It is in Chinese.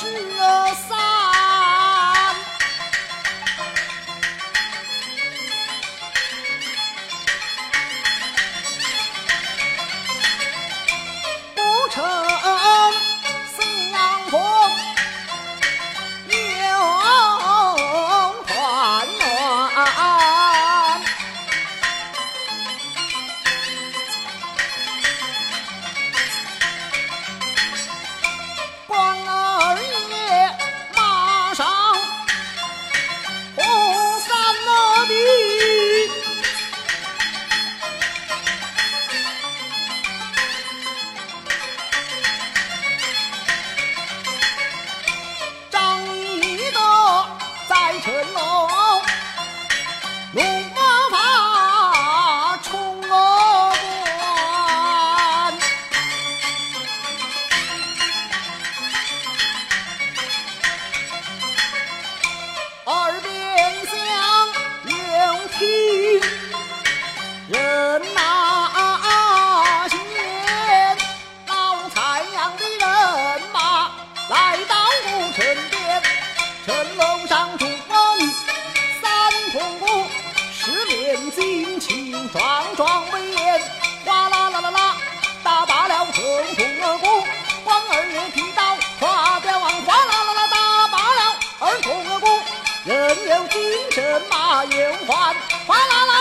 十三。城楼上祝贺你三通鼓，十面金旗壮壮威严，哗啦啦啦啦，打罢了城通儿鼓，关二爷提刀跨标王，哗啦啦啦，打罢了儿童儿鼓。人有精神马有还，哗啦啦